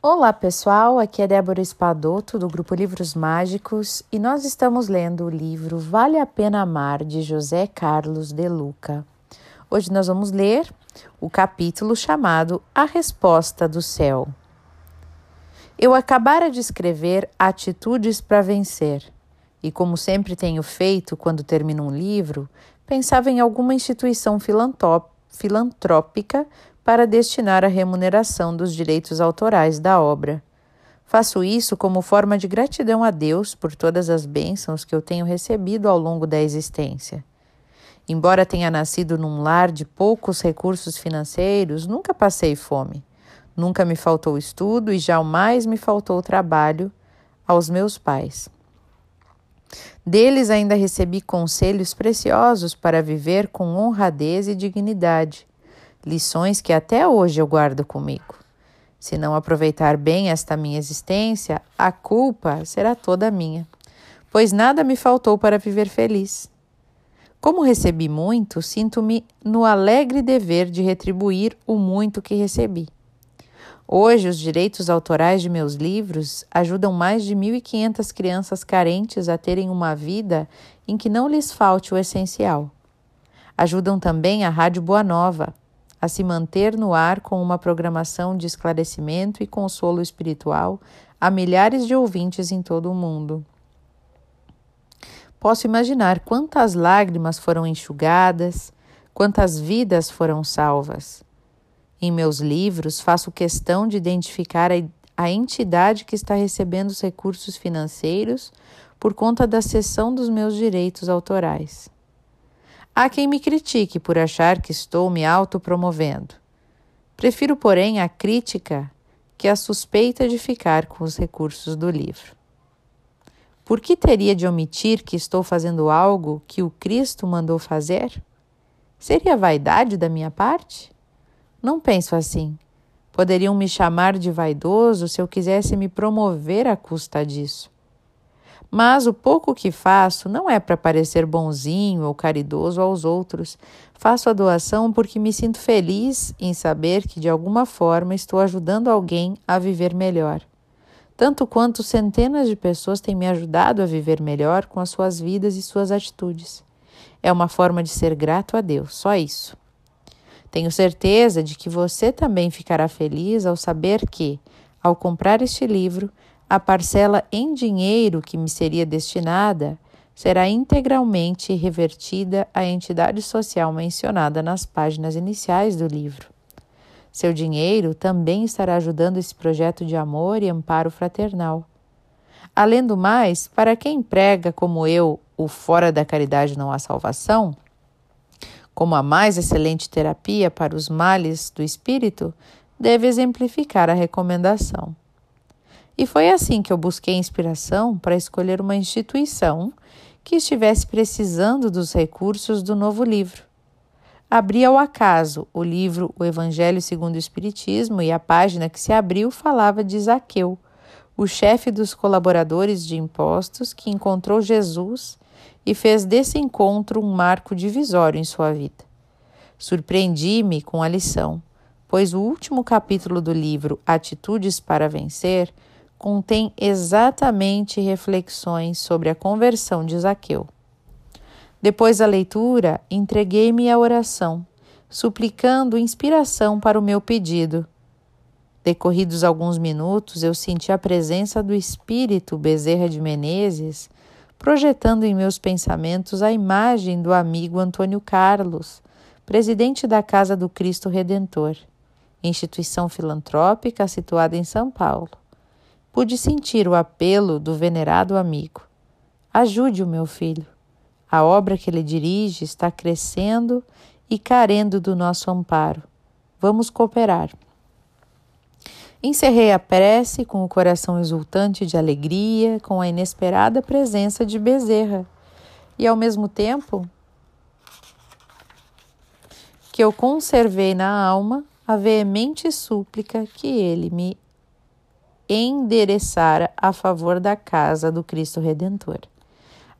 Olá pessoal, aqui é Débora Espadoto do grupo Livros Mágicos e nós estamos lendo o livro Vale a Pena Amar de José Carlos de Luca. Hoje nós vamos ler o capítulo chamado A Resposta do Céu. Eu acabara de escrever Atitudes para Vencer e, como sempre tenho feito quando termino um livro, pensava em alguma instituição filantrópica para destinar a remuneração dos direitos autorais da obra. Faço isso como forma de gratidão a Deus por todas as bênçãos que eu tenho recebido ao longo da existência. Embora tenha nascido num lar de poucos recursos financeiros, nunca passei fome. Nunca me faltou estudo e jamais me faltou trabalho aos meus pais. Deles ainda recebi conselhos preciosos para viver com honradez e dignidade lições que até hoje eu guardo comigo. Se não aproveitar bem esta minha existência, a culpa será toda minha, pois nada me faltou para viver feliz. Como recebi muito, sinto-me no alegre dever de retribuir o muito que recebi. Hoje, os direitos autorais de meus livros ajudam mais de 1.500 crianças carentes a terem uma vida em que não lhes falte o essencial. Ajudam também a Rádio Boa Nova, a se manter no ar com uma programação de esclarecimento e consolo espiritual a milhares de ouvintes em todo o mundo. Posso imaginar quantas lágrimas foram enxugadas, quantas vidas foram salvas. Em meus livros, faço questão de identificar a, a entidade que está recebendo os recursos financeiros por conta da cessão dos meus direitos autorais. Há quem me critique por achar que estou me autopromovendo. Prefiro, porém, a crítica que a suspeita de ficar com os recursos do livro. Por que teria de omitir que estou fazendo algo que o Cristo mandou fazer? Seria vaidade da minha parte? Não penso assim. Poderiam me chamar de vaidoso se eu quisesse me promover à custa disso. Mas o pouco que faço não é para parecer bonzinho ou caridoso aos outros. Faço a doação porque me sinto feliz em saber que de alguma forma estou ajudando alguém a viver melhor. Tanto quanto centenas de pessoas têm me ajudado a viver melhor com as suas vidas e suas atitudes. É uma forma de ser grato a Deus, só isso. Tenho certeza de que você também ficará feliz ao saber que, ao comprar este livro, a parcela em dinheiro que me seria destinada será integralmente revertida à entidade social mencionada nas páginas iniciais do livro. Seu dinheiro também estará ajudando esse projeto de amor e amparo fraternal. Além do mais, para quem prega como eu o fora da caridade não há salvação, como a mais excelente terapia para os males do espírito, deve exemplificar a recomendação. E foi assim que eu busquei inspiração para escolher uma instituição que estivesse precisando dos recursos do novo livro. Abri ao acaso o livro O Evangelho segundo o Espiritismo e a página que se abriu falava de Zaqueu, o chefe dos colaboradores de impostos que encontrou Jesus e fez desse encontro um marco divisório em sua vida. Surpreendi-me com a lição, pois o último capítulo do livro Atitudes para Vencer contém exatamente reflexões sobre a conversão de Zaqueu. Depois da leitura, entreguei-me à oração, suplicando inspiração para o meu pedido. Decorridos alguns minutos, eu senti a presença do espírito Bezerra de Menezes, projetando em meus pensamentos a imagem do amigo Antônio Carlos, presidente da Casa do Cristo Redentor, instituição filantrópica situada em São Paulo pude sentir o apelo do venerado amigo. Ajude o meu filho. A obra que ele dirige está crescendo e carendo do nosso amparo. Vamos cooperar. Encerrei a prece com o coração exultante de alegria, com a inesperada presença de Bezerra, e ao mesmo tempo que eu conservei na alma a veemente súplica que ele me endereçara a favor da casa do Cristo Redentor.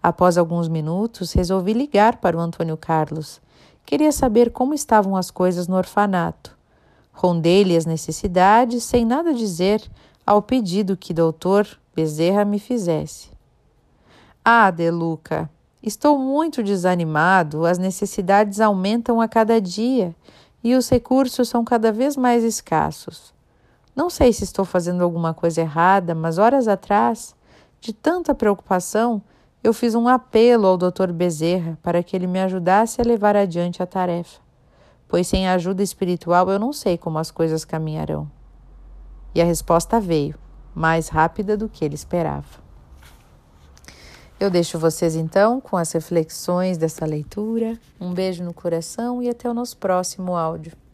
Após alguns minutos, resolvi ligar para o Antônio Carlos. Queria saber como estavam as coisas no orfanato. Rondei-lhe as necessidades sem nada dizer ao pedido que doutor Bezerra me fizesse. Ah, Deluca, estou muito desanimado, as necessidades aumentam a cada dia e os recursos são cada vez mais escassos. Não sei se estou fazendo alguma coisa errada, mas horas atrás, de tanta preocupação, eu fiz um apelo ao Dr. Bezerra para que ele me ajudasse a levar adiante a tarefa, pois sem ajuda espiritual eu não sei como as coisas caminharão. E a resposta veio, mais rápida do que ele esperava. Eu deixo vocês então com as reflexões dessa leitura. Um beijo no coração e até o nosso próximo áudio.